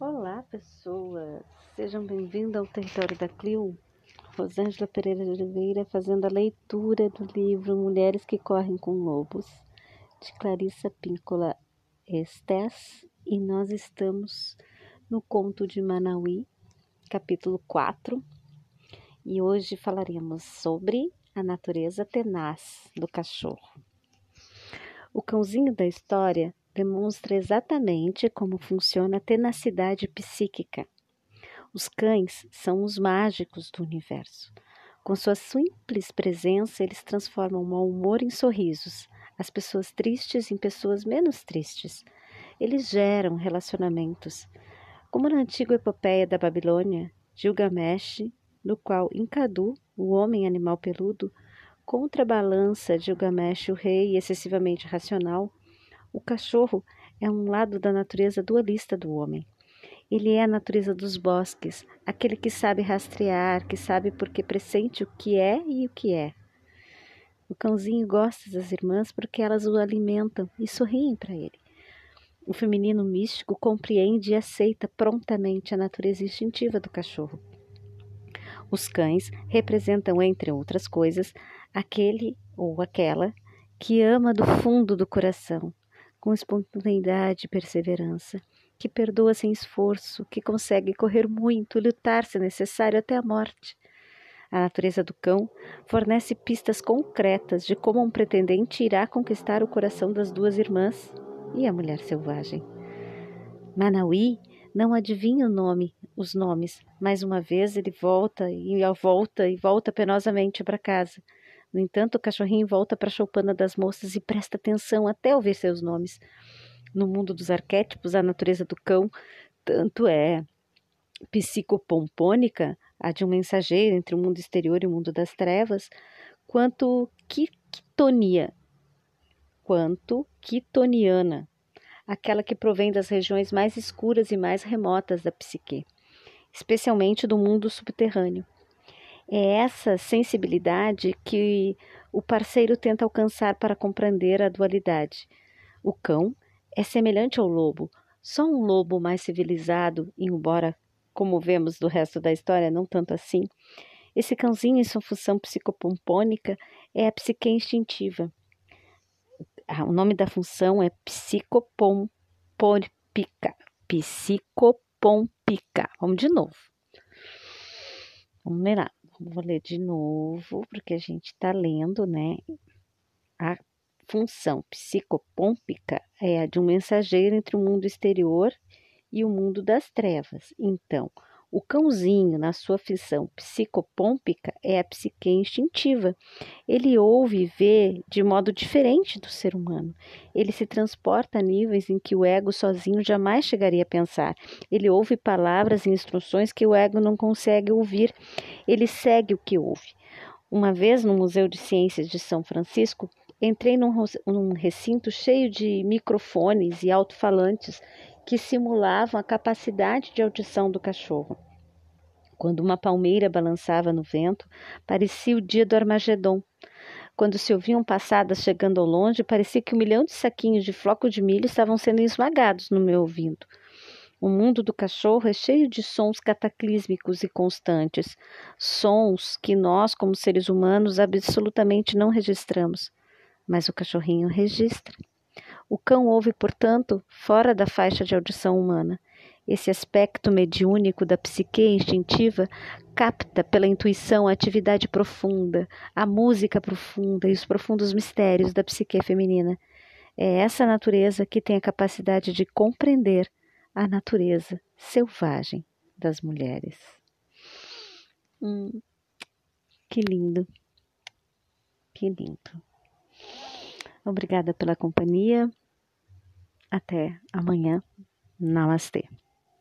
Olá, pessoas! Sejam bem-vindos ao Território da Clio. Rosângela Pereira de Oliveira fazendo a leitura do livro Mulheres que Correm com Lobos, de Clarissa Píncola Estés, e nós estamos no conto de Manauí, capítulo 4, e hoje falaremos sobre a natureza tenaz do cachorro. O cãozinho da história demonstra exatamente como funciona a tenacidade psíquica. Os cães são os mágicos do universo. Com sua simples presença, eles transformam o mau humor em sorrisos, as pessoas tristes em pessoas menos tristes. Eles geram relacionamentos. Como na antiga epopeia da Babilônia, Gilgamesh, no qual Encadu, o homem animal peludo, contrabalança Gilgamesh, o rei excessivamente racional, o cachorro é um lado da natureza dualista do homem. Ele é a natureza dos bosques, aquele que sabe rastrear, que sabe porque pressente o que é e o que é. O cãozinho gosta das irmãs porque elas o alimentam e sorriem para ele. O feminino místico compreende e aceita prontamente a natureza instintiva do cachorro. Os cães representam, entre outras coisas, aquele ou aquela que ama do fundo do coração, com espontaneidade e perseverança, que perdoa sem esforço, que consegue correr muito, lutar se necessário até a morte. A natureza do cão fornece pistas concretas de como um pretendente irá conquistar o coração das duas irmãs e a mulher selvagem. Manauí não adivinha o nome, os nomes. Mais uma vez ele volta e volta e volta penosamente para casa. No entanto, o cachorrinho volta para a choupana das moças e presta atenção até ouvir seus nomes. No mundo dos arquétipos, a natureza do cão tanto é psicopompônica, a de um mensageiro entre o mundo exterior e o mundo das trevas, quanto quitonia, quanto quitoniana, aquela que provém das regiões mais escuras e mais remotas da psique, especialmente do mundo subterrâneo. É essa sensibilidade que o parceiro tenta alcançar para compreender a dualidade. O cão é semelhante ao lobo, só um lobo mais civilizado, embora, como vemos do resto da história, não tanto assim. Esse cãozinho, em sua função psicopompônica, é a psique instintiva. Ah, o nome da função é psicopompica. Psicopompica. Vamos de novo. Vamos lá. Vou ler de novo, porque a gente está lendo, né? A função psicopômpica é a de um mensageiro entre o mundo exterior e o mundo das trevas. Então, o cãozinho, na sua fissão psicopômpica, é a psique instintiva. Ele ouve e vê de modo diferente do ser humano. Ele se transporta a níveis em que o ego sozinho jamais chegaria a pensar. Ele ouve palavras e instruções que o ego não consegue ouvir. Ele segue o que ouve. Uma vez no Museu de Ciências de São Francisco, entrei num, num recinto cheio de microfones e alto-falantes que simulavam a capacidade de audição do cachorro. Quando uma palmeira balançava no vento, parecia o dia do Armagedon. Quando se ouviam passadas chegando ao longe, parecia que um milhão de saquinhos de floco de milho estavam sendo esmagados no meu ouvido. O mundo do cachorro é cheio de sons cataclísmicos e constantes, sons que nós, como seres humanos, absolutamente não registramos. Mas o cachorrinho registra. O cão ouve, portanto, fora da faixa de audição humana. Esse aspecto mediúnico da psique instintiva capta pela intuição a atividade profunda, a música profunda e os profundos mistérios da psique feminina. É essa natureza que tem a capacidade de compreender a natureza selvagem das mulheres. Hum, que lindo, que lindo. Obrigada pela companhia. Até amanhã. Namastê.